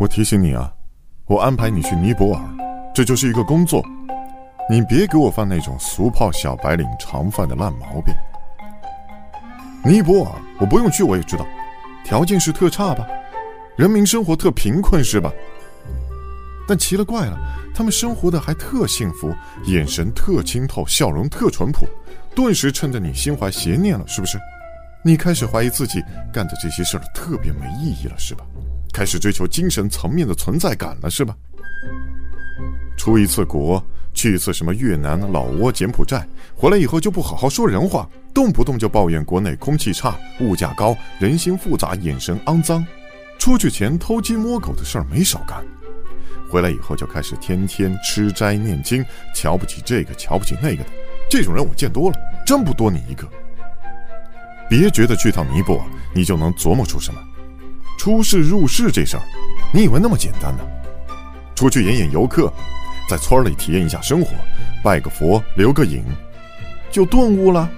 我提醒你啊，我安排你去尼泊尔，这就是一个工作，你别给我犯那种俗泡小白领常犯的烂毛病。尼泊尔我不用去，我也知道，条件是特差吧，人民生活特贫困是吧？但奇了怪了，他们生活的还特幸福，眼神特清透，笑容特淳朴，顿时衬得你心怀邪念了，是不是？你开始怀疑自己干的这些事儿特别没意义了，是吧？开始追求精神层面的存在感了，是吧？出一次国，去一次什么越南、老挝、柬埔寨，回来以后就不好好说人话，动不动就抱怨国内空气差、物价高、人心复杂、眼神肮脏，出去前偷鸡摸狗的事儿没少干，回来以后就开始天天吃斋念经，瞧不起这个，瞧不起那个的，这种人我见多了，真不多你一个。别觉得去趟尼泊尔你就能琢磨出什么，出世入世这事儿，你以为那么简单呢？出去演演游客，在村儿里体验一下生活，拜个佛，留个影，就顿悟了？